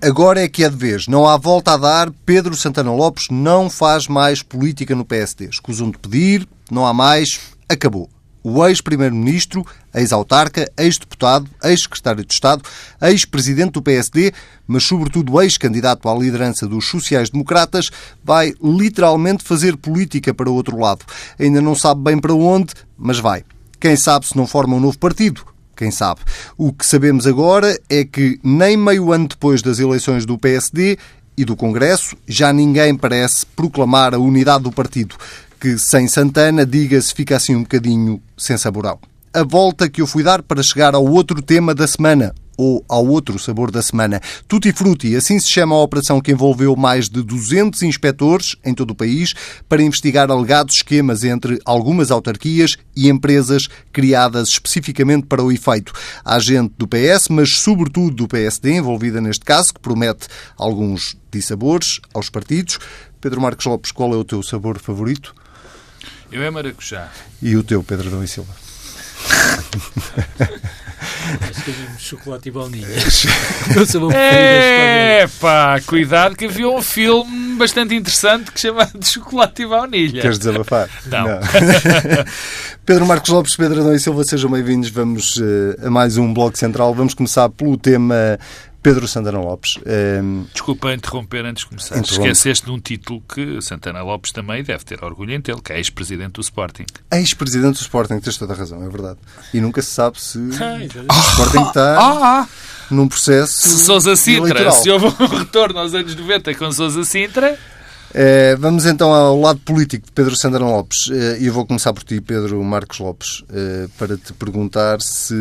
Ora, agora é que é de vez. Não há volta a dar. Pedro Santana Lopes não faz mais política no PSD. Escusam de pedir, não há mais. Acabou. O ex-primeiro-ministro, ex-autarca, ex-deputado, ex-secretário de Estado, ex-presidente do PSD, mas sobretudo ex-candidato à liderança dos sociais-democratas, vai literalmente fazer política para o outro lado. Ainda não sabe bem para onde, mas vai. Quem sabe se não forma um novo partido? Quem sabe? O que sabemos agora é que nem meio ano depois das eleições do PSD e do Congresso, já ninguém parece proclamar a unidade do partido, que sem Santana, diga-se, fica assim um bocadinho sem saborão. A volta que eu fui dar para chegar ao outro tema da semana, ou ao outro sabor da semana. Tutti Frutti, assim se chama a operação que envolveu mais de 200 inspectores em todo o país para investigar alegados esquemas entre algumas autarquias e empresas criadas especificamente para o efeito. Há gente do PS, mas sobretudo do PSD envolvida neste caso, que promete alguns dissabores aos partidos. Pedro Marcos Lopes, qual é o teu sabor favorito? Eu é maracujá. E o teu, Pedro Dom e Silva? Acho que é chocolate e baunilha. é pá, cuidado que havia um filme bastante interessante que chamava de Chocolate e Baunilha. Queres desabafar? Não. Não. Pedro Marcos Lopes, Pedro Adão e Silva, sejam bem-vindos. Vamos uh, a mais um Bloco Central. Vamos começar pelo tema Pedro Santana Lopes. Um... Ehm, Desculpa interromper antes de começar. Esqueceste de um título que Santana Lopes também deve ter orgulho em tê-lo, que é ex-presidente do Sporting. Ex-presidente do Sporting, tens toda a razão, é verdade. E nunca se sabe se o Sporting está ah, ah, num processo. Se Sousa Sintra, se houve um retorno aos anos 90 com Sousa Sintra. É, vamos então ao lado político de Pedro Sandrão Lopes. É, e eu vou começar por ti, Pedro Marcos Lopes, é, para te perguntar se,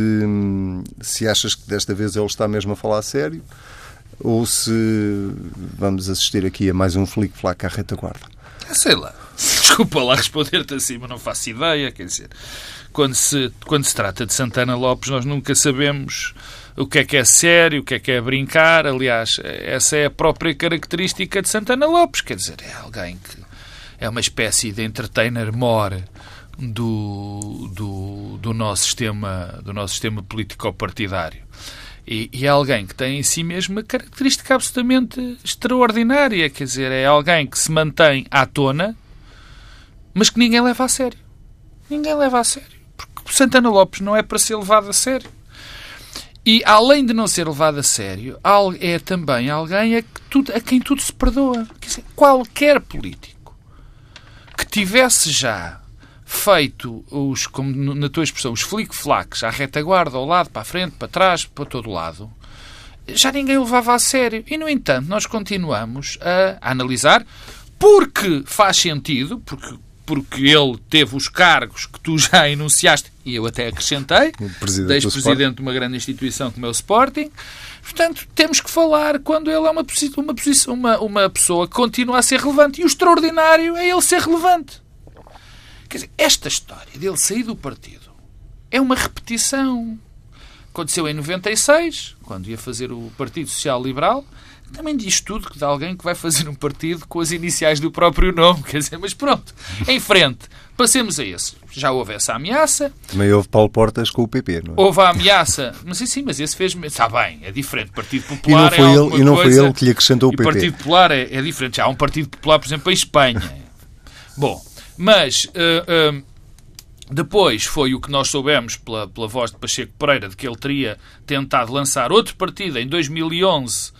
se achas que desta vez ele está mesmo a falar a sério ou se vamos assistir aqui a mais um flic-flac à retaguarda. Sei lá. Desculpa lá responder-te assim, mas não faço ideia. Quer dizer, quando se, quando se trata de Santana Lopes, nós nunca sabemos o que é que é sério, o que é que é brincar. Aliás, essa é a própria característica de Santana Lopes. Quer dizer, é alguém que é uma espécie de entertainer more do, do, do nosso sistema, do nosso sistema político-partidário. E, e, é alguém que tem em si mesmo uma característica absolutamente extraordinária. Quer dizer, é alguém que se mantém à tona, mas que ninguém leva a sério. Ninguém leva a sério. Santana Lopes não é para ser levado a sério. E, além de não ser levado a sério, é também alguém a, que tudo, a quem tudo se perdoa. Dizer, qualquer político que tivesse já feito os, como na tua expressão, os flic-flacs à retaguarda, ao lado, para a frente, para trás, para todo lado, já ninguém o levava a sério. E, no entanto, nós continuamos a, a analisar porque faz sentido, porque porque ele teve os cargos que tu já enunciaste, e eu até acrescentei, ex-presidente de uma grande instituição como é o Sporting. Portanto, temos que falar quando ele é uma, uma, uma, uma pessoa que continua a ser relevante. E o extraordinário é ele ser relevante. Quer dizer, esta história dele sair do partido é uma repetição. Aconteceu em 96, quando ia fazer o Partido Social Liberal, também diz tudo de alguém que vai fazer um partido com as iniciais do próprio nome. Quer dizer, mas pronto, em frente, passemos a esse. Já houve essa ameaça. Também houve Paulo Portas com o PP, não é? Houve a ameaça. Mas sim, sim, mas esse fez. Está bem, é diferente. Partido Popular e não foi, é ele, e não foi ele que lhe acrescentou o PP. Partido Popular é, é, diferente. Já há um Partido Popular, por exemplo, em Espanha. Bom, mas. Uh, uh, depois foi o que nós soubemos pela, pela voz de Pacheco Pereira de que ele teria tentado lançar outro partido em 2011 eh,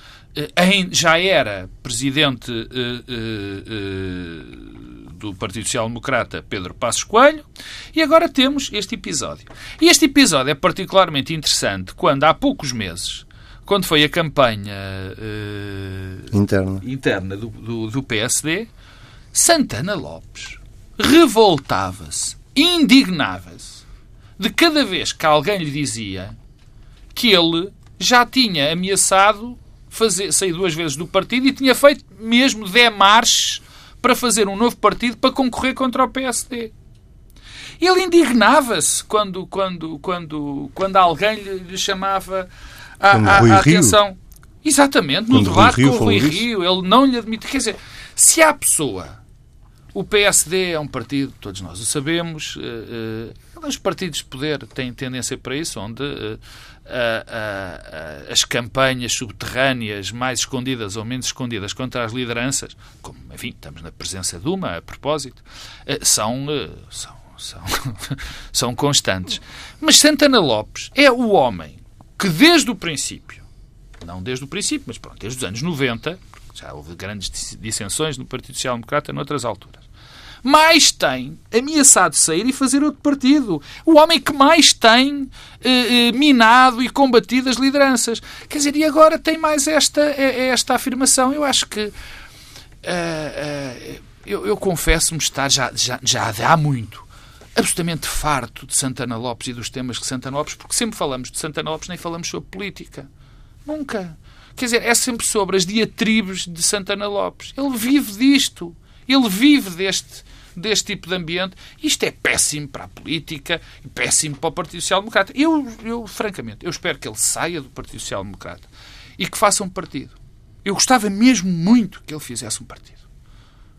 já era presidente eh, eh, do Partido Social Democrata Pedro Passos Coelho e agora temos este episódio. E este episódio é particularmente interessante quando há poucos meses, quando foi a campanha interna, interna do, do, do PSD, Santana Lopes revoltava-se, indignava-se de cada vez que alguém lhe dizia que ele já tinha ameaçado fazer, sair duas vezes do partido e tinha feito mesmo demarches para fazer um novo partido para concorrer contra o PSD. Ele indignava-se quando, quando, quando, quando alguém lhe, lhe chamava a, a, a atenção. Exatamente, no debate com o Rui Rio, ele não lhe admite. Quer dizer, se há pessoa, o PSD é um partido, todos nós o sabemos, uh, uh, os partidos de poder têm tendência para isso, onde uh, as campanhas subterrâneas mais escondidas ou menos escondidas contra as lideranças, como, enfim, estamos na presença de uma, a propósito, são, são, são, são constantes. Mas Santana Lopes é o homem que desde o princípio, não desde o princípio, mas pronto, desde os anos 90, já houve grandes dissensões no Partido Social Democrata noutras alturas, mais tem ameaçado sair e fazer outro partido. O homem que mais tem eh, eh, minado e combatido as lideranças. Quer dizer, e agora tem mais esta, eh, esta afirmação. Eu acho que. eu, eu confesso-me estar já, já, já há muito absolutamente farto de Santana Lopes e dos temas de Santana Lopes, porque sempre falamos de Santana Lopes, nem falamos sobre política. Nunca. Quer dizer, é sempre sobre as diatribes de Santana Lopes. Ele vive disto. Ele vive deste, deste tipo de ambiente. Isto é péssimo para a política e péssimo para o Partido Social Democrata. Eu, eu, francamente, eu espero que ele saia do Partido Social Democrata e que faça um partido. Eu gostava mesmo muito que ele fizesse um partido.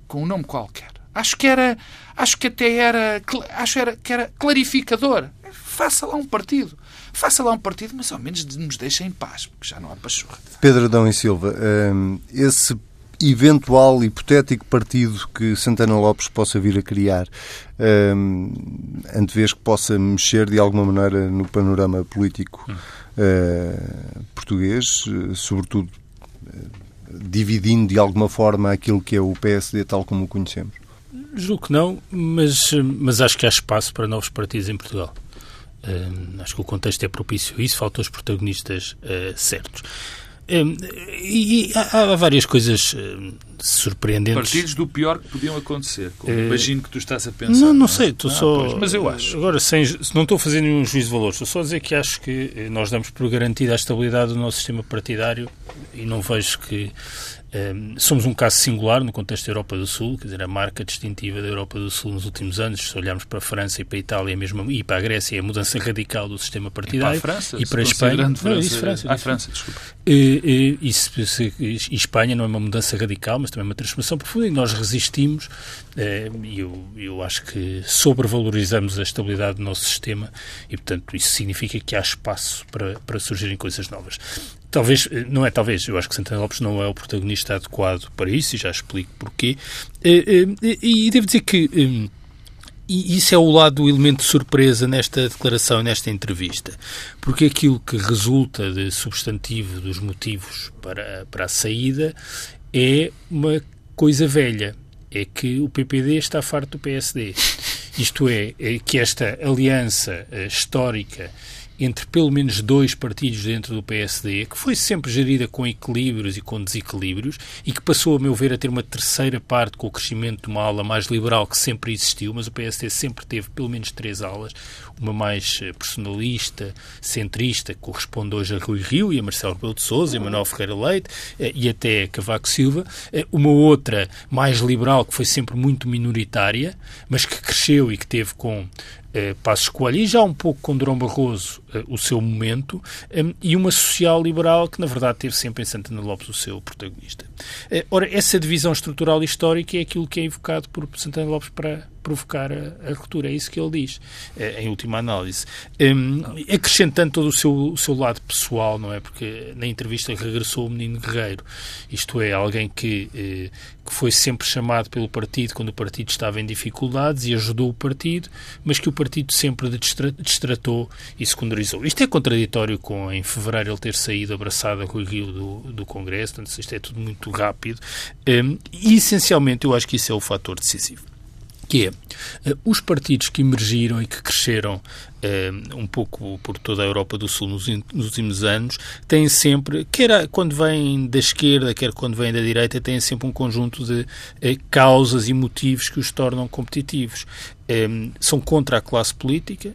Com um nome qualquer. Acho que era, acho que até era, acho era, que era clarificador. Faça lá um partido. Faça lá um partido, mas ao menos nos deixe em paz, porque já não há pachorra. Pedro Adão e Silva, hum, esse eventual hipotético partido que Santana Lopes possa vir a criar, um, antevês que possa mexer de alguma maneira no panorama político uh, português, sobretudo uh, dividindo de alguma forma aquilo que é o PSD tal como o conhecemos? Julgo que não, mas, mas acho que há espaço para novos partidos em Portugal. Uh, acho que o contexto é propício a isso, faltam os protagonistas uh, certos. Uh, e, há, há, várias coisas surpreendentes. Partidos do pior que podiam acontecer. imagino que tu estás a pensar. Não, não, não é? sei, estou ah, só. Pois, mas eu acho. Agora, sem, não estou a fazer nenhum juízo de valor, estou só a dizer que acho que nós damos por garantida a estabilidade do nosso sistema partidário e não vejo que somos um caso singular no contexto da Europa do Sul, quer dizer, a marca distintiva da Europa do Sul nos últimos anos, se olharmos para a França e para a Itália mesmo, e para a Grécia, é a mudança radical do sistema partidário. E para a França, e para a Espanha. França, não, França, ah, França, desculpa. E, e, e, e, Espanha não é uma mudança radical, mas também é uma transformação profunda, e nós resistimos, eh, e eu, eu acho que sobrevalorizamos a estabilidade do nosso sistema, e portanto isso significa que há espaço para, para surgirem coisas novas. Talvez, eh, não é talvez, eu acho que Santana Lopes não é o protagonista adequado para isso e já explico porquê. Eh, eh, e devo dizer que e isso é o lado do elemento de surpresa nesta declaração, nesta entrevista, porque aquilo que resulta de substantivo dos motivos para, para a saída é uma coisa velha, é que o PPD está farto do PSD. Isto é, é que esta aliança histórica entre pelo menos dois partidos dentro do PSD, que foi sempre gerida com equilíbrios e com desequilíbrios, e que passou, a meu ver, a ter uma terceira parte com o crescimento de uma ala mais liberal que sempre existiu, mas o PSD sempre teve pelo menos três alas, uma mais eh, personalista, centrista, que corresponde hoje a Rui Rio e a Marcelo Rebelo de Sousa, e Manuel Ferreira Leite eh, e até Cavaco Silva, eh, uma outra mais liberal que foi sempre muito minoritária, mas que cresceu e que teve com Passos Coelho e já um pouco com Durão Barroso o seu momento e uma social-liberal que na verdade teve sempre em Santana Lopes o seu protagonista. Ora, essa divisão estrutural histórica é aquilo que é evocado por Santana Lopes para provocar a, a ruptura. É isso que ele diz, eh, em última análise. Um, acrescentando todo o seu, o seu lado pessoal, não é? Porque na entrevista regressou o menino guerreiro. Isto é, alguém que, eh, que foi sempre chamado pelo partido quando o partido estava em dificuldades e ajudou o partido, mas que o partido sempre destratou e secundarizou. Isto é contraditório com, em fevereiro, ele ter saído abraçado a Rui Rio do, do Congresso, portanto, isto é tudo muito rápido. Um, e, essencialmente, eu acho que isso é o fator decisivo que é uh, os partidos que emergiram e que cresceram uh, um pouco por toda a Europa do Sul nos, últimos anos têm sempre, quer quando vêm da esquerda, quer quando vêm da direita, têm sempre um conjunto de uh, causas e motivos que os tornam competitivos. São contra a classe política,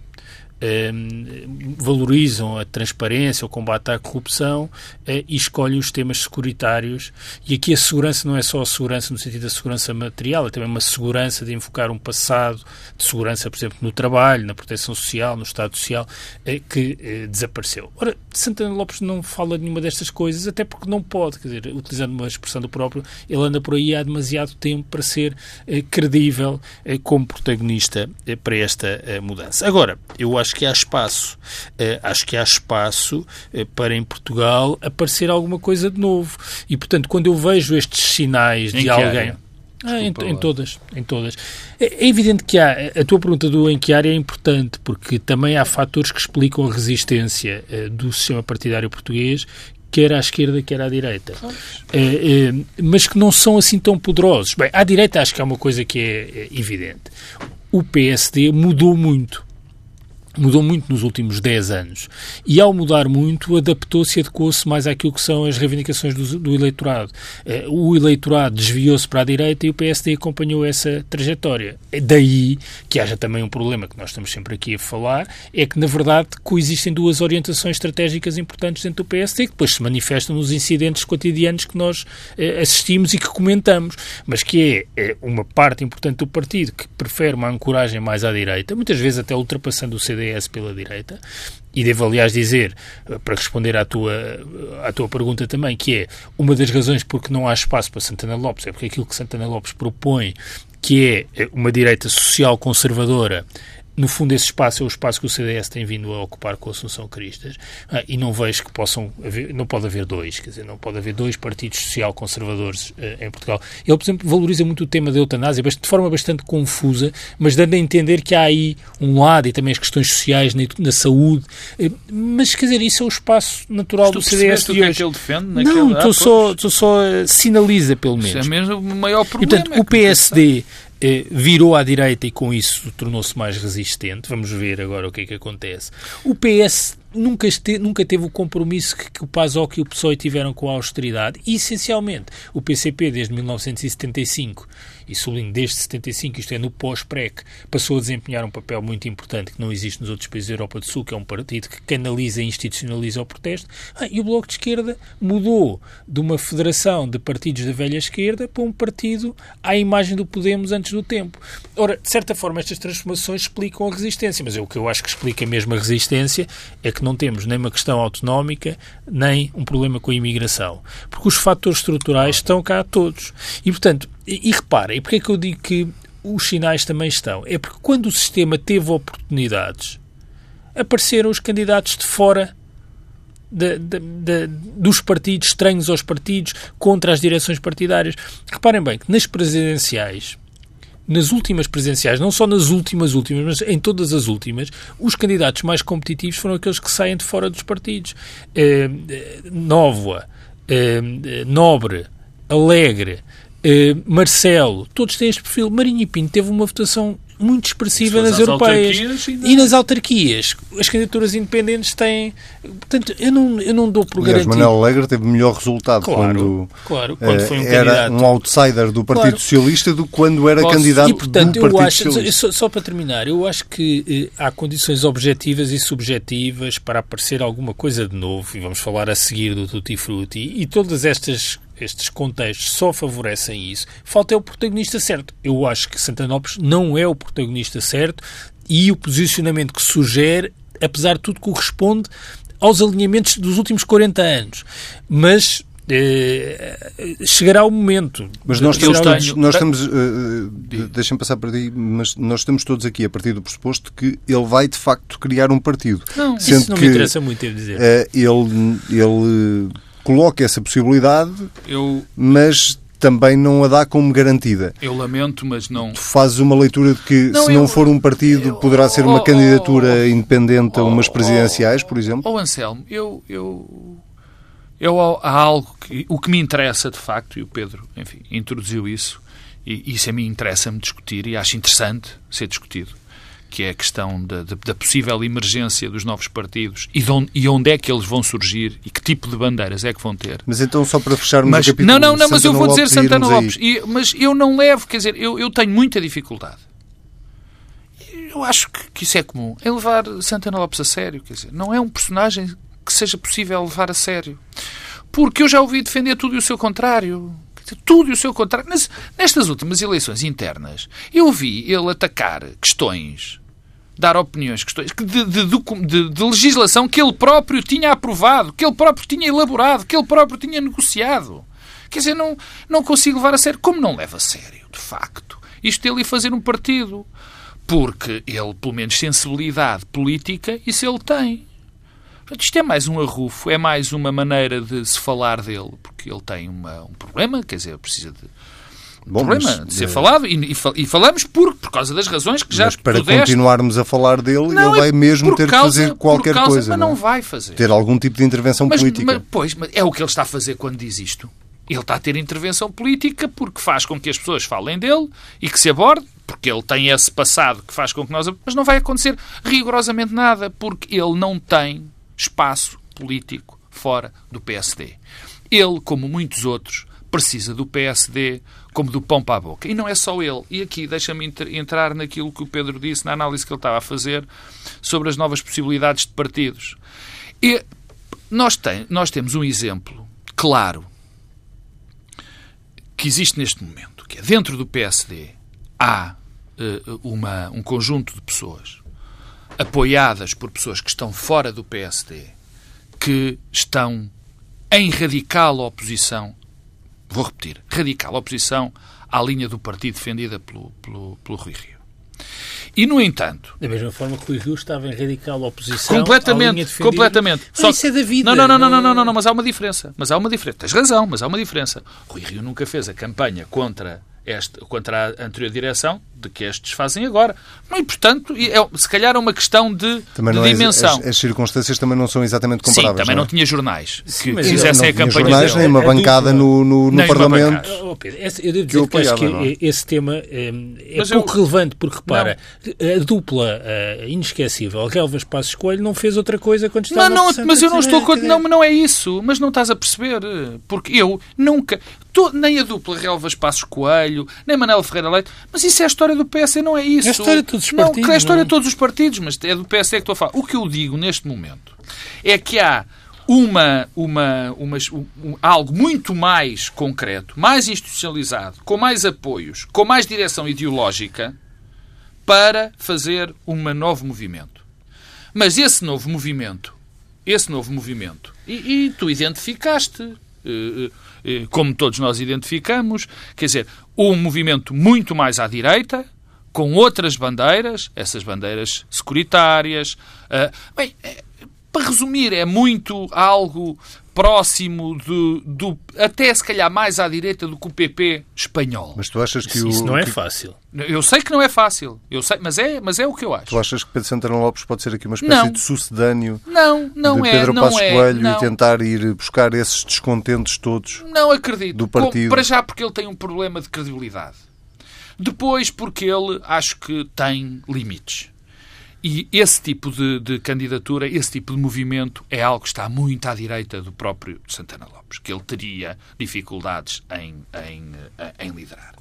valorizam a transparência, o combate à corrupção eh, e escolhem os temas securitários. E aqui a segurança não é só a segurança no sentido da segurança material, é também uma segurança de invocar um passado de segurança, por exemplo, no trabalho, na proteção social, no Estado Social, eh, que eh, desapareceu. Ora, Santana Lopes não fala de nenhuma destas coisas, até porque não pode, quer dizer, utilizando uma expressão do próprio, ele anda por aí há demasiado tempo para ser credível como protagonista para esta mudança. Agora, eu acho acho que há espaço. Uh, acho que há espaço uh, para, em Portugal, aparecer alguma coisa de novo. E, portanto, quando eu vejo estes sinais em de alguém... Área? Ah, em, em, todas, em todas. É, é, evidente que há, a tua pergunta do em que área é importante, porque também há fatores que explicam a resistência uh, do sistema partidário português, quer à esquerda, quer à direita. Uh, mas que não são assim tão poderosos. Bem, à direita acho que há uma coisa que é evidente. O PSD mudou muito mudou muito nos últimos 10 anos. E ao mudar muito, adaptou-se e adequou-se mais àquilo que são as reivindicações do, do eleitorado. Eh, o eleitorado desviou-se para a direita e o PSD acompanhou essa trajetória. É daí que haja também um problema que nós estamos sempre aqui a falar, é que, na verdade, coexistem duas orientações estratégicas importantes dentro do PSD, que depois se manifestam nos incidentes cotidianos que nós eh, assistimos e que comentamos, mas que é, é uma parte importante do partido que prefere uma ancoragem mais à direita, muitas vezes até ultrapassando o CD CDS pela direita. E devo, aliás, dizer, para responder à tua, à tua pergunta também, que é uma das razões porque não há espaço para Santana Lopes é porque aquilo que Santana Lopes propõe, que é uma direita social conservadora, no fundo, esse espaço é o espaço que o CDS tem vindo a ocupar com a Assunção Cristas ah, e não vejo que possam haver, não pode haver dois, quer dizer, não pode haver dois partidos social-conservadores uh, em Portugal. Ele, por exemplo, valoriza muito o tema da eutanásia, de forma bastante confusa, mas dando a entender que há aí um lado e também as questões sociais na, na saúde, uh, mas quer dizer, isso é o espaço natural do CDS de hoje. Que é ele defende não, estou ah, só, só sinaliza pelo menos. Isso é mesmo o maior problema. E, portanto, é o PSD eh, virou à direita e com isso tornou-se mais resistente. Vamos ver agora o que é que acontece. O PS nunca, este, nunca teve o compromisso que, que o PASOK e o PSOE tiveram com a austeridade. E, essencialmente, o PCP, desde 1975, e sublinho desde 75, isto é, no pós-PREC, passou a desempenhar um papel muito importante que não existe nos outros países da Europa do Sul, que é um partido que canaliza e institucionaliza o protesto. Ah, e o Bloco de Esquerda mudou de uma federação de partidos da velha esquerda para um partido à imagem do Podemos antes do tempo. Ora, de certa forma, estas transformações explicam a resistência, mas é o que eu acho que explica mesmo a resistência é que não temos nem uma questão autonómica, nem um problema com a imigração. Porque os fatores estruturais estão cá todos. E, portanto, e, reparem, porque é que eu digo que os sinais também estão? É porque quando o sistema teve oportunidades, apareceram os candidatos de fora de, de, de, dos partidos, estranhos aos partidos, contra as direções partidárias. Reparem bem que nas presidenciais, nas últimas presidenciais, não só nas últimas últimas, mas em todas as últimas, os candidatos mais competitivos foram aqueles que saem de fora dos partidos. Eh, eh Nóvoa, eh, Nobre, Alegre, eh, Marcelo, todos têm este perfil. Marinho e Pinto teve uma votação muito expressiva nas europeias e, e, nas autarquias. As candidaturas independentes têm. Portanto, eu não, eu não dou por garantido. Manuel Alegre teve melhor resultado claro, quando, claro, quando foi um era candidato. um outsider do Partido claro. Socialista do que quando era Posso, candidato e, portanto, do Partido acho, Socialista. Só, só, para terminar, eu acho que eh, há condições objetivas e subjetivas para aparecer alguma coisa de novo, e vamos falar a seguir do Tutti Frutti, e todas estas estes contextos só favorecem isso. Falta é o protagonista certo. Eu acho que Santanópolis não é o protagonista certo e o posicionamento que sugere, apesar de tudo, corresponde aos alinhamentos dos últimos 40 anos. Mas eh, chegará o momento. Mas nós estamos, todos, nós estamos uh, deixem passar para ti, mas nós estamos todos aqui a partir do pressuposto que ele vai de facto criar um partido. Não, isso não que, me interessa muito, devo dizer. Uh, ele, ele coloca essa possibilidade, eu... mas também não a dá como garantida. Eu lamento, mas não. Tu fazes uma leitura de que, não, se não eu... for um partido, eu... poderá ser uma oh, candidatura oh, independente oh, a umas presidenciais, por exemplo? Oh, Anselmo, eu. eu... Eu, há algo que, o que me interessa de facto, e o Pedro, enfim, introduziu isso, e isso a mim interessa-me discutir e acho interessante ser discutido que é a questão da, da possível emergência dos novos partidos e, onde, e onde é que eles vão surgir e que tipo de bandeiras é que vão ter. Mas então, só para fecharmos mas, o capítulo... Não, não, não, mas eu vou dizer Santana Lopes. E, mas eu não levo, quer dizer, eu, eu tenho muita dificuldade. Eu acho que, que isso é comum. É levar Santana Lopes a sério, quer dizer, não é um personagem que seja possível levar a sério. Porque eu já ouvi defender tudo e o seu contrário tudo o seu contrário. nestas últimas eleições internas, eu vi ele atacar questões dar opiniões, questões de, de, de, de, legislação que ele próprio tinha aprovado, que ele próprio tinha elaborado, que ele próprio tinha negociado. Quer dizer, não, não consigo levar a sério. Como não leva a sério, de facto, isto dele fazer um partido? Porque ele, pelo menos, sensibilidade política, isso ele tem. Portanto, isto é mais um arrufo, é mais uma maneira de se falar dele, porque ele tem uma, um problema, quer dizer, precisa de Bom, problema mas, de ser falado e, e, falamos por, por causa das razões que já mas para continuarmos a falar dele, não, ele vai mesmo ter causa, de fazer qualquer causa, coisa. Mas não, não vai fazer. Ter algum tipo de intervenção mas, política. Mas, pois, mas é o que ele está a fazer quando diz isto. Ele está a ter intervenção política porque faz com que as pessoas falem dele e que se aborde, porque ele tem esse passado que faz com que nós. Mas não vai acontecer rigorosamente nada, porque ele não tem espaço político fora do PSD. Ele, como muitos outros, precisa do PSD como do pão para a boca. E não é só ele. E aqui deixa-me entrar naquilo que o Pedro disse, na análise que ele estava a fazer sobre as novas possibilidades de partidos. E nós, tem, nós temos um exemplo claro que existe neste momento, que é dentro do PSD há uh, uma, um conjunto de pessoas apoiadas por pessoas que estão fora do PSD, que estão em radical oposição vou repetir, radical oposição à linha do partido defendida pelo, pelo, pelo Rui Rio. E, no entanto... Da mesma forma que o Rui Rio estava em radical oposição completamente, à linha defendida... Completamente. Só isso é da vida. Não, não, não, não, não, mas há uma diferença. Mas há uma diferença. Tens razão, mas há uma diferença. Rui Rio nunca fez a campanha contra, este, contra a anterior direção de que estes fazem agora. E, portanto, é, se calhar é uma questão de, de é dimensão. As, as, circunstâncias também não são exatamente comparáveis. Sim, também não, é? não tinha jornais que Sim, fizessem a campanha jornais, dele. nem uma bancada no, no, no Parlamento. Oh, Pedro, eu devo dizer que, que acho que é? esse tema é, é pouco eu... relevante, porque repara, não. a dupla uh, inesquecível, Relvas Passos Coelho, não fez outra coisa quando estava Não, não, mas eu não estou... Não, não é isso. Mas não estás a perceber. Porque eu nunca... Tô, nem a dupla Relvas Passos Coelho, nem Manel Ferreira Leite, mas isso é a história do PS, não é isso. É a história de todos os partidos. Não, é a história de todos os partidos, mas é do PS que estou a falar. O que eu digo neste momento é que há uma, uma, uma, um, algo muito mais concreto, mais institucionalizado, com mais apoios, com mais direção ideológica para fazer um novo movimento. Mas esse novo movimento, esse novo movimento, e, e tu identificaste, eh, eh, como todos nós identificamos, quer dizer, um movimento muito mais à direita, com outras bandeiras, essas bandeiras securitárias. Uh, bem, é, para resumir, é muito algo próximo do, do, até se calhar mais à direita do que o PP espanhol. Mas tu achas que isso, o, isso não é que... fácil? Eu sei que não é fácil, eu sei, mas é, mas é o que eu acho. Tu achas que Pedro Santana Lopes pode ser aqui uma espécie não. de sucedâneo não, não de é, Pedro não Passos é, Coelho não. e tentar ir buscar esses descontentes todos? Não acredito. Do partido. para já porque ele tem um problema de credibilidade. Depois porque ele acho que tem limites. E esse tipo de, de, candidatura, esse tipo de movimento é algo que está muito à direita do próprio Santana Lopes, que ele teria dificuldades em, em, em liderar.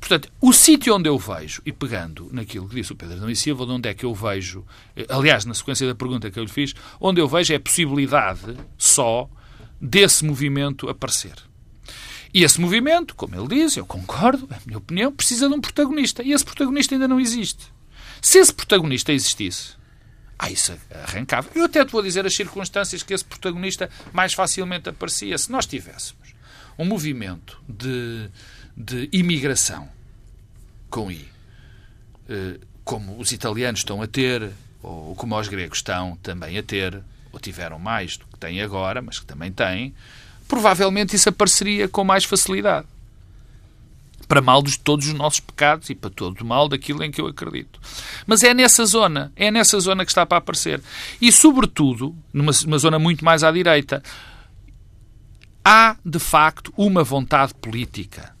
Portanto, o sítio onde eu vejo, e pegando naquilo que disse o Pedro Adão Silva, onde é que eu vejo, aliás, na sequência da pergunta que eu lhe fiz, onde eu vejo é a possibilidade só desse movimento aparecer. E esse movimento, como ele diz, eu concordo, é a minha opinião, precisa de um protagonista. E esse protagonista ainda não existe. Se esse protagonista existisse, ah, isso arrancava. Eu até te vou dizer as circunstâncias que esse protagonista mais facilmente aparecia. Se nós tivéssemos um movimento de, de imigração com I, eh, como os italianos estão a ter, ou como os gregos estão também a ter, ou tiveram mais do que têm agora, mas que também têm, provavelmente isso apareceria com mais facilidade para mal de todos os nossos pecados e para todo o mal daquilo em que eu acredito. Mas é nessa zona, é nessa zona que está para aparecer. E, sobretudo, numa, numa zona muito mais à direita, há, de facto, uma vontade política.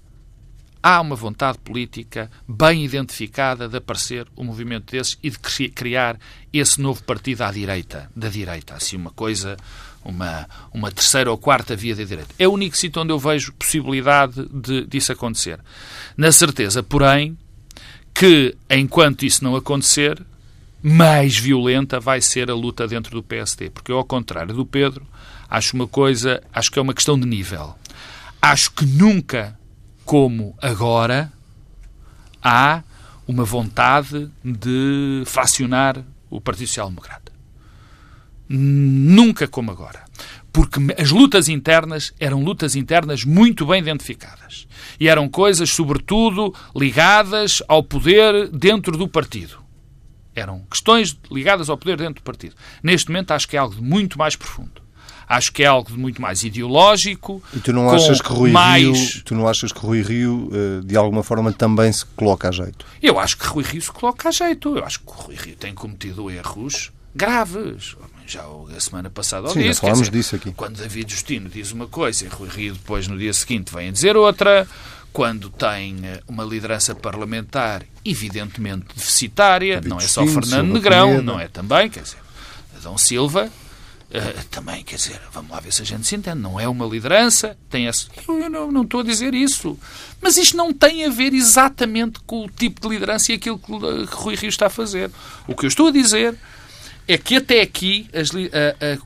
Há uma vontade política bem identificada de aparecer um movimento desses e de criar esse novo partido à direita, da direita. Assim, uma coisa uma, uma terceira ou quarta via de direita. É o único sítio onde eu vejo possibilidade de, disso acontecer. Na certeza, porém, que enquanto isso não acontecer, mais violenta vai ser a luta dentro do PSD. Porque eu, ao contrário do Pedro, acho uma coisa, acho que é uma questão de nível. Acho que nunca, como agora, há uma vontade de fracionar o Partido Social Democrata. Nunca como agora. Porque as lutas internas eram lutas internas muito bem identificadas. E eram coisas, sobretudo, ligadas ao poder dentro do partido. Eram questões ligadas ao poder dentro do partido. Neste momento acho que é algo de muito mais profundo. Acho que é algo de muito mais ideológico. E tu não achas que Rui mais... Rio, tu não achas que Rui Rio eh, de alguma forma também se coloca a jeito? Eu acho que Rui Rio se coloca a jeito. Eu acho que Rui Rio tem cometido erros graves. Já a semana passada Sim, disse, falámos dizer, disso aqui. Quando David Justino diz uma coisa e Rui Rio depois no dia seguinte vem a dizer outra, quando tem eh, uma liderança parlamentar evidentemente deficitária, David não é só Justino, Fernando Silva Negrão, não é também, quer dizer, Adão Silva, Uh, também, quer dizer, vamos lá ver se a gente se entende. Não é uma liderança, tem esse. Eu, não, não estou a dizer isso. Mas isto não tem a ver exatamente com o tipo de liderança e aquilo que, que Rui Rio está a fazer. O que eu estou a dizer é que até aqui as,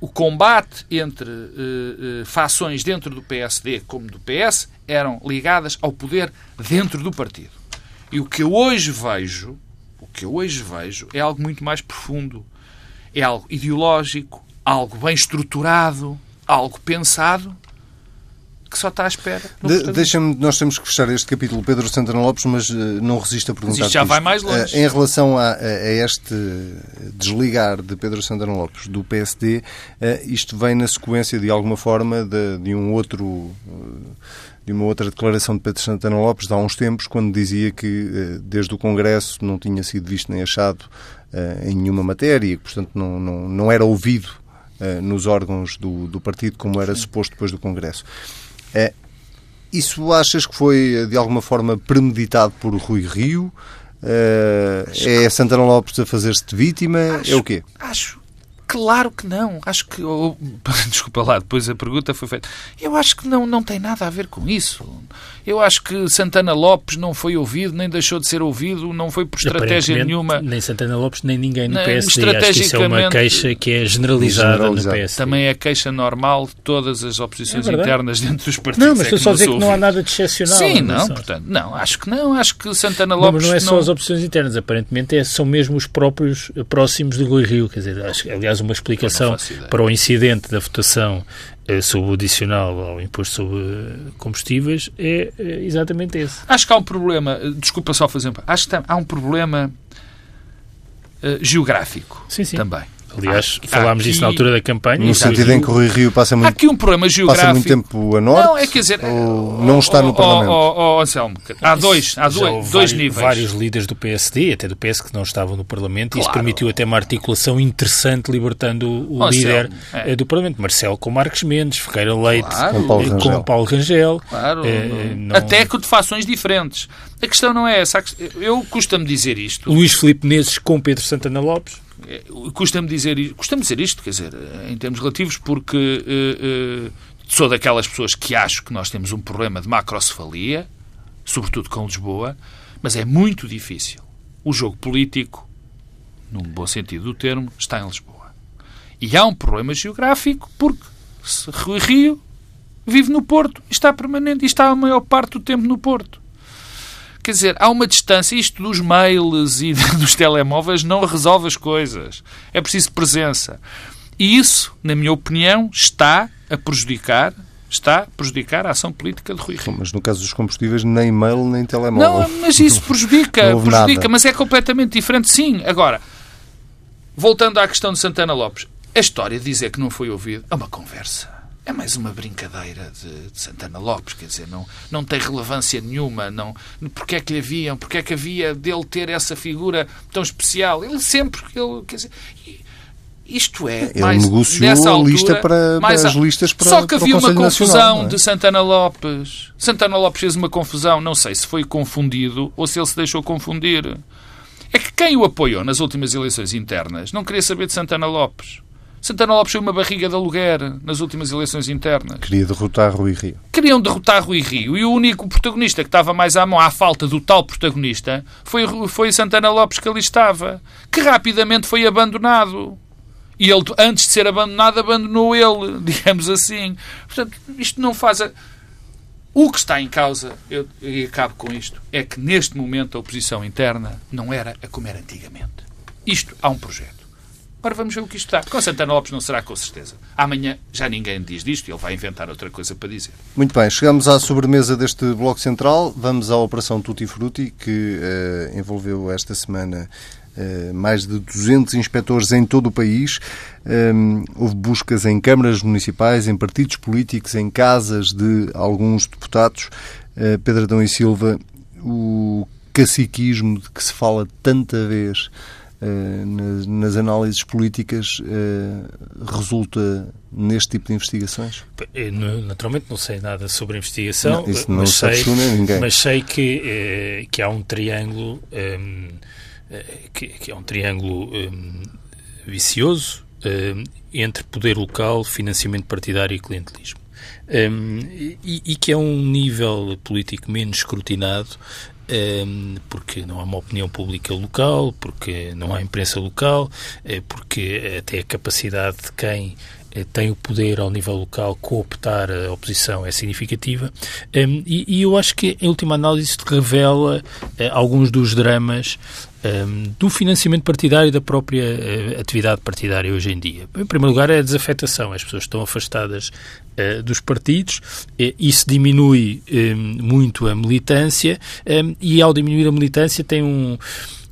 o combate entre uh, uh, fações dentro do PSD como do PS eram ligadas ao poder dentro do partido. E o que eu hoje vejo, o que eu hoje vejo é algo muito mais profundo. É algo ideológico, algo bem estruturado, algo pensado, que só está à espera. De, Deixa-me, nós temos que fechar este capítulo, Pedro Santana Lopes, mas uh, não resisto a perguntar. Mas isto já vai mais longe. Uh, em relação a, a, este desligar de Pedro Santana Lopes do PSD, uh, eh, isto vem na sequência, de alguma forma, de, de um outro de uma outra declaração de Pedro Santana Lopes de há uns tempos, quando dizia que desde o Congresso não tinha sido visto nem achado em nenhuma matéria, e portanto não, não, não era ouvido uh, nos órgãos do, do partido, como era Sim. suposto depois do Congresso. Uh, isso achas que foi, de alguma forma, premeditado por Rui Rio? Uh, é Santana Lopes a fazer-se de vítima? Acho, é o quê? Acho Claro que não. Acho que. Oh, desculpa lá, depois a pergunta foi feita. Eu acho que não, não tem nada a ver com isso. Eu acho que Santana Lopes não foi ouvido, nem deixou de ser ouvido, não foi por estratégia nenhuma. Nem Santana Lopes, nem ninguém no PSD. Acho que isso é uma queixa que é generalizada, generalizada. no PSD. Também é queixa normal de todas as oposições é internas dentro dos partidos. Não, mas estou é só a dizer que não há nada de excepcional. Sim, não, portanto, não, acho que não. Acho que Santana Lopes. Não, mas não é só não... as opções internas, aparentemente é, são mesmo os próprios próximos de Rui Rio. Quer dizer, acho, aliás, uma explicação para o incidente da votação eh, sobre o adicional ao imposto sobre combustíveis é, é exatamente esse. Acho que há um problema, eh, desculpa só fazer, acho que há um problema geográfico sim, sim. também. Aliás, há, falámos há disso na altura da campanha. No sentido em que o Rui Rio passa muito, há aqui um problema geográfico. passa muito tempo a norte não, é, quer dizer, ou não está no Parlamento? Oh, oh, oh, Anselmo, há dois, há dois, dois vários, níveis. vários líderes do PSD, até do PS, que não estavam no Parlamento claro. e isso permitiu até uma articulação interessante libertando o oh, líder é. do Parlamento. Marcelo com Marcos Mendes, Ferreira Leite claro. com Paulo Rangel. Com Paulo Rangel claro. É, não... Até com de fações diferentes. A questão não é essa. Eu custa-me dizer isto. Luís Filipe Neses com Pedro Santana Lopes. É, custa-me dizer, custa dizer isto, quer dizer, em termos relativos, porque uh, uh, sou daquelas pessoas que acho que nós temos um problema de macrocefalia, sobretudo com Lisboa, mas é muito difícil. O jogo político, num bom sentido do termo, está em Lisboa. E há um problema geográfico, porque Rui Rio vive no Porto, está permanente e está a maior parte do tempo no Porto. Quer dizer, há uma distância. Isto dos mails e dos telemóveis não resolve as coisas. É preciso presença. E isso, na minha opinião, está a prejudicar está a prejudicar a ação política de Rui Rio. Mas no caso dos combustíveis, nem mail nem telemóvel. Não, mas isso prejudica, prejudica, nada. mas é completamente diferente, sim. Agora, voltando à questão de Santana Lopes, a história de dizer que não foi ouvido é uma conversa é mais uma brincadeira de, de, Santana Lopes, quer dizer, não, não tem relevância nenhuma. Não, porque é que lhe haviam? Porque é que havia dele ter essa figura tão especial? Ele sempre, ele, quer dizer, isto é, ele mais, negociou nessa altura, a lista para, mais, as listas para Só que havia uma confusão Nacional, é? de Santana Lopes. Santana Lopes fez uma confusão, não sei se foi confundido ou se ele se deixou confundir. É que quem o apoiou nas últimas eleições internas não queria saber de Santana Lopes. Santana Lopes foi uma barriga de aluguer nas últimas eleições internas. Queria derrotar Rui Rio. Queriam derrotar Rui Rio. E o único protagonista que estava mais à mão, à falta do tal protagonista, foi, foi Santana Lopes que ali estava. Que rapidamente foi abandonado. E ele, antes de ser abandonado, abandonou ele, digamos assim. Portanto, isto não faz. A... O que está em causa, eu, e acabo com isto, é que neste momento a oposição interna não era a como era antigamente. Isto há um projeto. Agora vamos ver o que isto está. Com Santana Lopes não será com certeza. Amanhã já ninguém diz disto e ele vai inventar outra coisa para dizer. Muito bem, chegamos à sobremesa deste Bloco Central. Vamos à Operação Tutti Frutti, que uh, envolveu esta semana mais de 200 inspectores em todo o país. Houve buscas em câmaras municipais, em partidos políticos, em casas de alguns deputados. Pedro Adão e Silva, o caciquismo de que se fala tanta vez nas, nas, análises políticas resulta neste tipo de investigações? Naturalmente não sei nada sobre a investigação, não, isso não mas, sei, ninguém. mas sei que, eh, que há um triângulo um, eh, que, que, é um triângulo um, vicioso um, entre poder local, financiamento partidário e clientelismo. Um, e, e, que é um nível político menos escrutinado porque não há uma opinião pública local, porque não há imprensa local, eh, porque até a capacidade de quem eh, tem o poder ao nível local cooptar a oposição é significativa. Um, e, eu acho que em última análise isto revela uh, alguns dos dramas um, do financiamento partidário e da própria uh, atividade partidária hoje em dia. Em primeiro lugar é a desafetação, as pessoas estão afastadas uh, dos partidos, isso diminui um, muito a militância e ao diminuir a militância tem um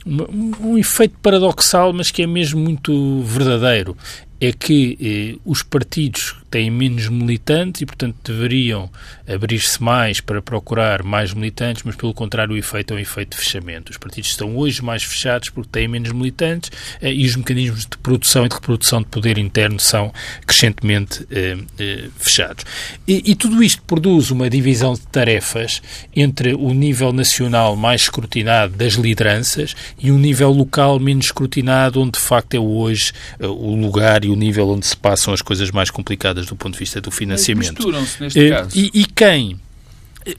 um, um, efeito paradoxal, mas que é mesmo muito verdadeiro é que eh, os partidos têm menos militantes e, portanto, deveriam abrir-se mais para procurar mais militantes, mas, pelo contrário, o efeito é um efeito de fechamento. Os partidos estão hoje mais fechados porque têm menos militantes eh, e os mecanismos de produção e de reprodução de poder interno são crescentemente eh, eh, fechados. E, e, tudo isto produz uma divisão de tarefas entre o nível nacional mais escrutinado das lideranças e um nível local menos escrutinado, onde, de facto, é hoje eh, o lugar e o nível onde se passam as coisas mais complicadas do ponto de vista do financiamento. Misturam-se neste eh, caso. E, e quem?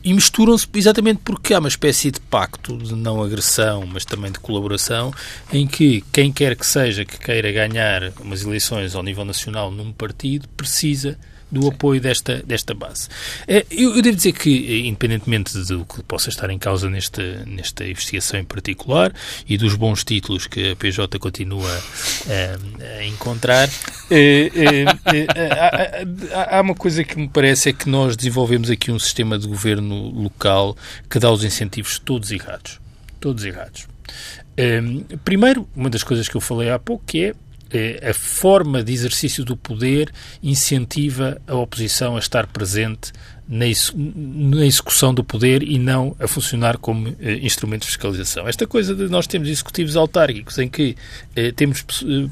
E misturam-se exatamente porque há uma espécie de pacto de não agressão, mas também de colaboração, em que quem quer que seja que queira ganhar umas eleições ao nível nacional num partido precisa do apoio desta, desta base. Eh, eu, eu, devo dizer que, eh, independentemente do que possa estar em causa nesta, nesta investigação em particular e dos bons títulos que a PJ continua a, eh, a encontrar, há, há uma coisa que me parece é que nós desenvolvemos aqui um sistema de governo local que dá os incentivos todos errados. Todos errados. primeiro, uma das coisas que eu falei há pouco, que é a forma de exercício do poder incentiva a oposição a estar presente na, execução do poder e não a funcionar como eh, instrumento de fiscalização. Esta coisa de nós temos executivos autárquicos em que eh, temos eh,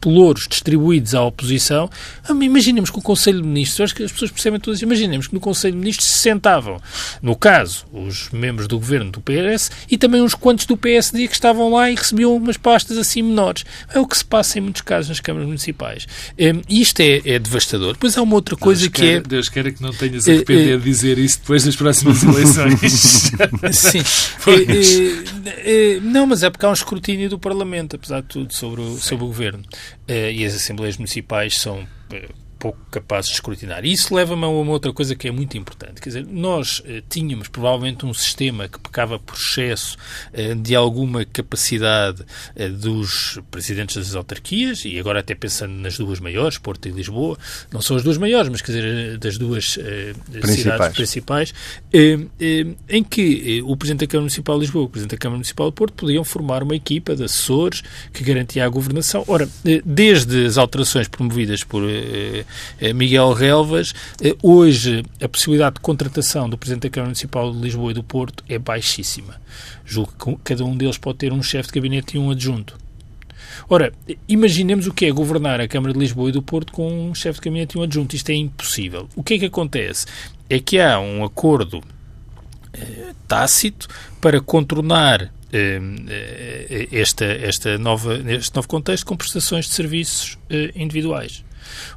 pelouros distribuídos à oposição, ah, imaginemos que o Conselho de Ministros, acho que as pessoas percebem todas, imaginemos que no Conselho de Ministros se sentavam, no caso, os membros do governo do PS e também uns quantos do PSD que estavam lá e recebiam umas pastas assim menores. É o que se passa em muitos casos nas câmaras municipais. Um, isto é, é, devastador. Depois há uma outra coisa Deus que queira, é... Deus queira que não tenhas a arrepender uh, uh, de dizer isso depois das próximas eleições. Sim. uh, não, mas é porque há um escrutínio do Parlamento, apesar de tudo, sobre o, sobre o governo governo uh, e as assembleias municipais são uh, pouco capazes de escrutinar. E isso leva-me a uma outra coisa que é muito importante. Quer dizer, nós eh, tínhamos provavelmente um sistema que pecava por excesso eh, de alguma capacidade eh, dos presidentes das autarquias, e agora até pensando nas duas maiores, Porto e Lisboa, não são as duas maiores, mas quer dizer, das duas principais. cidades principais, em que o Presidente da Câmara Municipal de Lisboa e o Presidente da Câmara Municipal de Porto podiam formar uma equipa de assessores que garantia a governação. Ora, desde as alterações promovidas por eh, Miguel Relvas. Eh, hoje, a possibilidade de contratação do Presidente da Câmara Municipal de Lisboa e do Porto é baixíssima. Julgo que cada um deles pode ter um chefe de gabinete e um adjunto. Ora, imaginemos o que é governar a Câmara de Lisboa e do Porto com um chefe de gabinete e um adjunto. Isto é impossível. O que é que acontece? É que há um acordo eh, tácito para contornar eh, esta, esta nova, este novo contexto com prestações de serviços eh, individuais.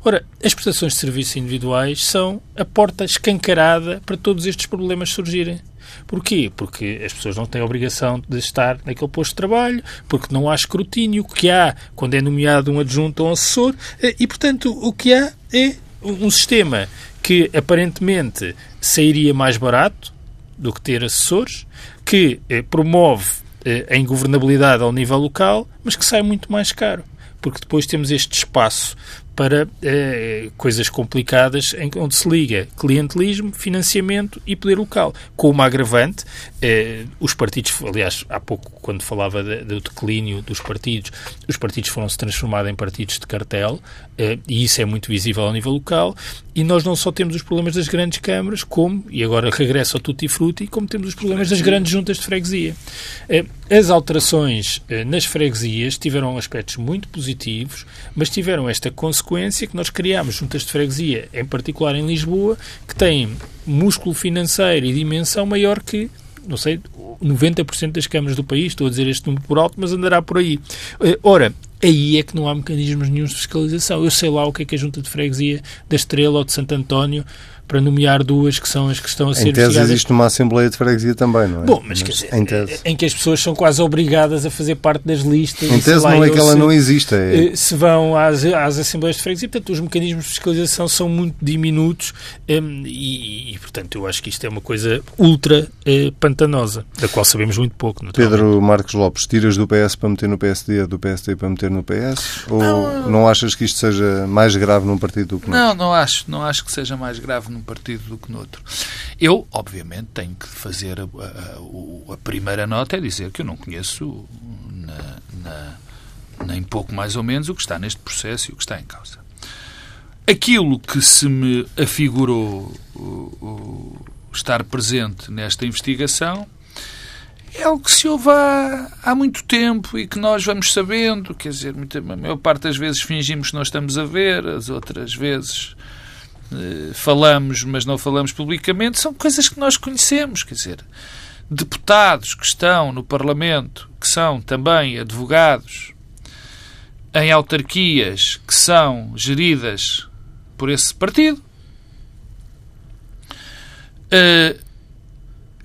Ora, as prestações de serviços individuais são a porta escancarada para todos estes problemas surgirem. Porquê? Porque as pessoas não têm a obrigação de estar naquele posto de trabalho, porque não há escrutínio, o que há quando é nomeado um adjunto ou um assessor, eh, e, portanto, o que há é um sistema que aparentemente sairia mais barato do que ter assessores, que eh, promove eh, a ingovernabilidade ao nível local, mas que sai muito mais caro porque depois temos este espaço para eh, coisas complicadas em, onde se liga clientelismo, financiamento e poder local. Com uma agravante, eh, os partidos, aliás, há pouco, quando falava de, do declínio dos partidos, os partidos foram-se transformando em partidos de cartel eh, e isso é muito visível ao nível local. E nós não só temos os problemas das grandes câmaras, como, e agora regresso ao tutti frutti, como temos os problemas das grandes juntas de freguesia. Eh, as alterações eh, nas freguesias tiveram aspectos muito positivos, mas tiveram esta consequência que nós criámos juntas de freguesia, em particular em Lisboa, que têm músculo financeiro e dimensão maior que não sei, 90% das câmaras do país, estou a dizer este número por alto, mas andará por aí. Eh, ora, aí é que não há mecanismos nenhum de fiscalização. Eu sei lá o que é que a Junta de Freguesia da Estrela ou de Santo António para nomear duas que são as que estão a ser Em tese existe uma Assembleia de Freguesia também, não é? Bom, mas, mas quer dizer, em, tese... em, que as pessoas são quase obrigadas a fazer parte das listas. Em tese não é que ela se, não existe. É... Eh, se vão às, às Assembleias de Freguesia, portanto, os mecanismos de fiscalização são muito diminutos um, e, e, portanto, eu acho que isto é uma coisa ultra eh, pantanosa, da qual sabemos muito pouco. Pedro Marcos Lopes, tiras do PS para meter no PSD, do PSD para meter no PS? Ou não, não achas que isto seja mais grave num partido do que no outro? Não, não acho. Não acho que seja mais grave num partido do que no outro. Eu, obviamente, tenho que fazer a, a, a primeira nota é dizer que eu não conheço na, na, nem pouco mais ou menos o que está neste processo e o que está em causa. Aquilo que se me afigurou o, o, estar presente nesta investigação é o que se ouve há, há, muito tempo e que nós vamos sabendo. Quer dizer, muita, a maior parte das vezes fingimos que nós estamos a ver, as outras vezes falamos, mas não falamos publicamente, são coisas que nós conhecemos. Quer dizer, deputados que estão no Parlamento, que são também advogados, em autarquias que são geridas por esse partido, eh,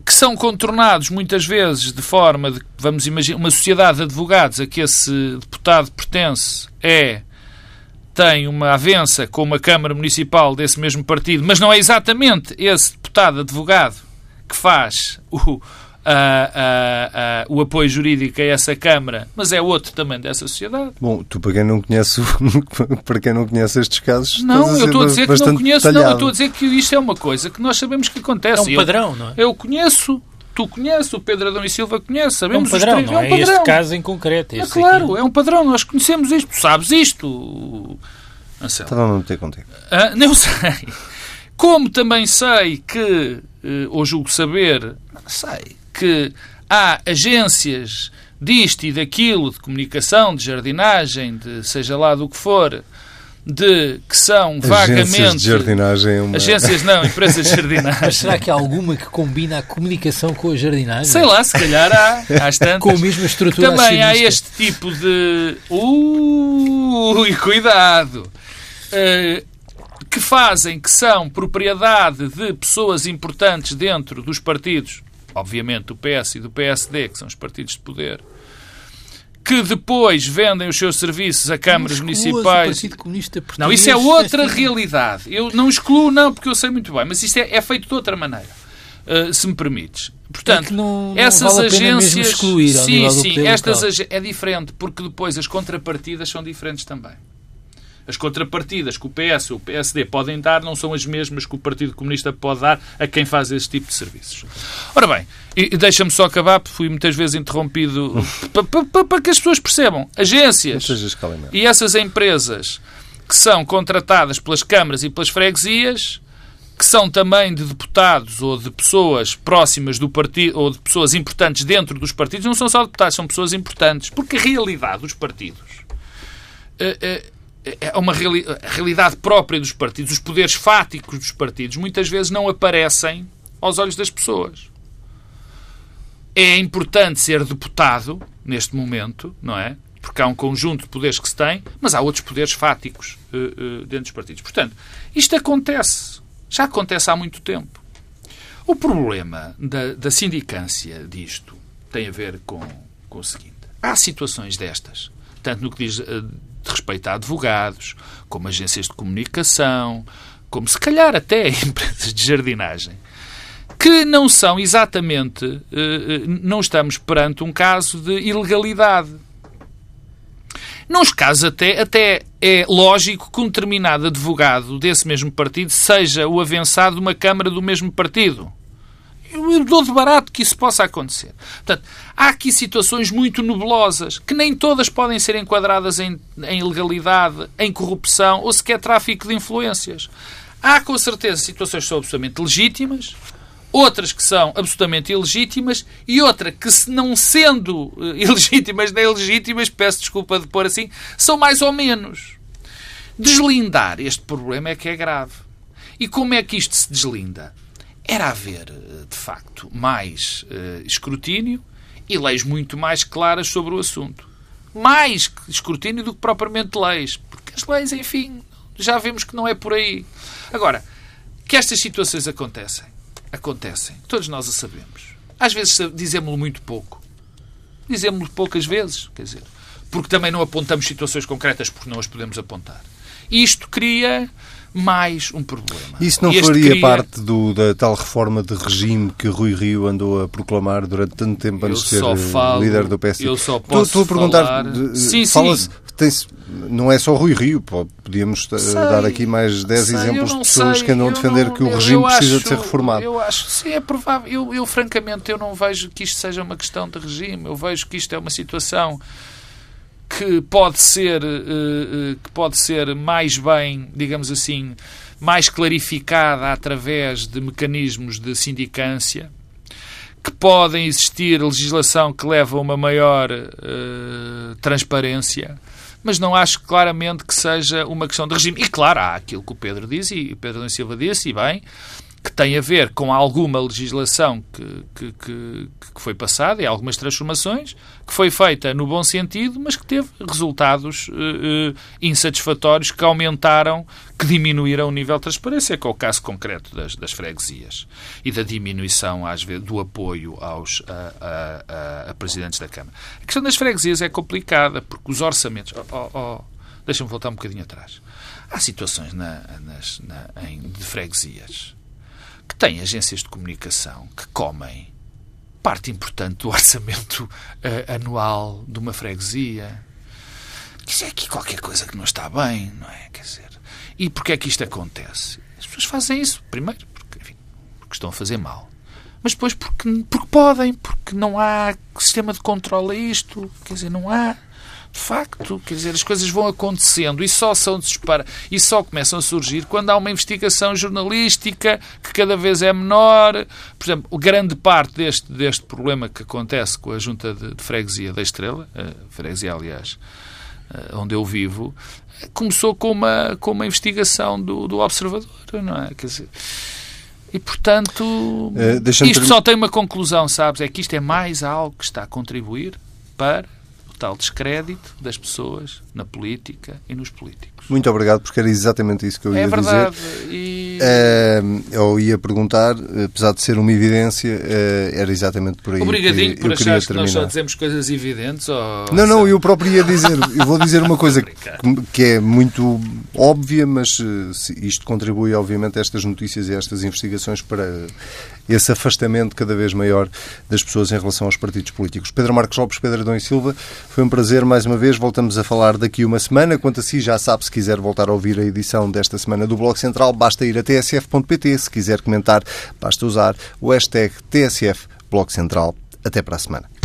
que são contornados muitas vezes de forma de, vamos imaginar, uma sociedade de advogados a que esse deputado pertence é tem uma avença com uma Câmara Municipal desse mesmo partido, mas não é exatamente esse deputado advogado que faz o, a, a, a, o apoio jurídico a essa Câmara, mas é outro também dessa sociedade. Bom, tu para quem não conhece, para quem não conhece estes casos, não, eu estou a dizer que não conheço, detalhado. não, eu estou a dizer que isto é uma coisa que nós sabemos que acontece. É um padrão, eu, não é? Eu conheço tu conheces, o Pedro Adão e Silva conhece, sabemos é um padrão, os três. Não é, é um padrão. este caso em concreto. É claro, aqui. é um padrão, nós conhecemos isto, tu sabes isto. Anselmo. Estava a meter contigo. Ah, não sei. Como também sei que, eh, ou julgo saber, sei que há agências disto e daquilo, de comunicação, de jardinagem, de seja lá do que for, de que são agências vagamente. Agências de jardinagem. É uma... Agências não, empresas de jardinagem. Mas será que há alguma que combina a comunicação com a jardinagem? Sei lá, se calhar há. Há tantas. Com a mesma estrutura Também há este tipo de. Ui, cuidado! Uh, que fazem, que são propriedade de pessoas importantes dentro dos partidos, obviamente do PS e do PSD, que são os partidos de poder, que depois vendem os seus serviços a câmaras municipais. não, isso é outra realidade. Eu não excluo, não, porque eu sei muito bem, mas isto é, é feito de outra maneira. Uh, se me permites. Portanto, é não, não essas vale agências. Excluir sim, sim, estas é diferente, porque depois as contrapartidas são diferentes também. As contrapartidas que o PS ou o PSD podem dar não são as mesmas que o Partido Comunista pode dar a quem faz esse tipo de serviços. Ora bem, e deixa-me só acabar, porque fui muitas vezes interrompido, para que as pessoas percebam. Agências e essas empresas que são contratadas pelas câmaras e pelas freguesias, que são também de deputados ou de pessoas próximas do partido ou de pessoas importantes dentro dos partidos, não são só deputados, são pessoas importantes. Porque a realidade dos partidos. Uh, uh, é uma reali realidade própria dos partidos, os poderes fáticos dos partidos, muitas vezes não aparecem aos olhos das pessoas. É importante ser deputado neste momento, não é? Porque há um conjunto de poderes que se tem, mas há outros poderes fáticos uh, uh, dentro dos partidos. Portanto, isto acontece. Já acontece há muito tempo. O problema da, da sindicância disto tem a ver com, com o seguinte. Há situações destas, tanto no que diz uh, de respeito a advogados, como agências de comunicação, como se calhar até empresas de jardinagem, que não são exatamente, eh, eh, não estamos perante um caso de ilegalidade. Nos casos até, até é lógico que um determinado advogado desse mesmo partido seja o avançado de uma Câmara do mesmo partido. Eu dou de barato que isso possa acontecer. Portanto, há aqui situações muito nebulosas que nem todas podem ser enquadradas em, em ilegalidade, em corrupção ou sequer tráfico de influências. Há com certeza situações que são absolutamente legítimas, outras que são absolutamente ilegítimas e outra que, se não sendo eh, ilegítimas nem legítimas, peço desculpa de pôr assim, são mais ou menos. Deslindar este problema é que é grave. E como é que isto se deslinda? Era haver, eh, de facto, mais uh, escrutínio e leis muito mais claras sobre o assunto. Mais escrutínio do que propriamente leis. Porque as leis, enfim, já vemos que não é por aí. Agora, que estas situações acontecem, acontecem. Todos nós a sabemos. Às vezes dizemos-lo muito pouco. Dizemos-lo poucas vezes, quer dizer, porque também não apontamos situações concretas porque não as podemos apontar. Isto cria mais um problema. Isso não faria cria... parte do, da tal reforma de regime que Rui Rio andou a proclamar durante tanto tempo antes de ser eh, falo, líder do PSD? Eu só posso Estou a perguntar, falar... sim, sim. não é só Rui Rio, podíamos eh, sei, dar aqui mais 10 sei, exemplos de pessoas sei, que andam a defender não, que o regime precisa acho, de ser reformado. Eu acho, sim, é provável. Eu, eu, francamente, eu não vejo que isto seja uma questão de regime. Eu vejo que isto é uma situação que pode ser, eh, eh, que pode ser mais bem, digamos assim, mais clarificada através de mecanismos de sindicância, que podem existir legislação que leva a uma maior uh, transparência, mas não acho claramente que seja uma questão de regime. E claro, há aquilo que o Pedro disse, e o Pedro Silva disse, e bem, que tem a ver com alguma legislação que, que, que, que, foi passada e algumas transformações, que foi feita no bom sentido, mas que teve resultados uh, uh, insatisfatórios que aumentaram, que diminuíram o nível de transparência, que é o caso concreto das, das freguesias e da diminuição, às vezes, do apoio aos a, a, a, presidentes da Câmara. A questão das freguesias é complicada, porque os orçamentos... Oh, oh, Deixa-me voltar um bocadinho atrás. Há situações na, nas, na, em, de freguesias que têm agências de comunicação que comem parte importante do orçamento uh, anual de uma freguesia. Isso é aqui qualquer coisa que não está bem, não é? Quer dizer, e porquê é que isto acontece? As pessoas fazem isso, primeiro, porque, enfim, porque estão a fazer mal. Mas depois porque, porque podem, porque não há sistema de controle a isto. Quer dizer, não há de facto, quer dizer, as coisas vão acontecendo e só são dispara e só começam a surgir quando há uma investigação jornalística que cada vez é menor. Por exemplo, grande parte deste, deste problema que acontece com a junta de, de freguesia da Estrela, a freguesia, aliás, eh, onde eu vivo, começou com uma, com uma investigação do, do Observador, não é? Quer dizer, e, portanto, uh, isto só tem uma conclusão, sabes? É que isto é mais algo que está a contribuir para total descrédito das pessoas na política e nos políticos. Muito obrigado, porque era exatamente isso que eu é ia verdade. dizer. E... Uh, eu ia perguntar, apesar de ser uma evidência, uh, era exatamente por aí. Obrigadinho que por achares que nós só dizemos coisas evidentes. Ou... Não, não, eu próprio ia dizer, eu vou dizer uma coisa que é muito óbvia, mas uh, isto contribui, obviamente, a estas notícias e a estas investigações para esse afastamento cada vez maior das pessoas em relação aos partidos políticos. Pedro Marcos Lopes, Pedro Adão e Silva, foi um prazer mais uma vez. Voltamos a falar daqui uma semana. Quanto a si, já sabe, se quiser voltar a ouvir a edição desta semana do Bloco Central, basta ir a tsf.pt. Se quiser comentar, basta usar o hashtag TSF Central. Até para a semana.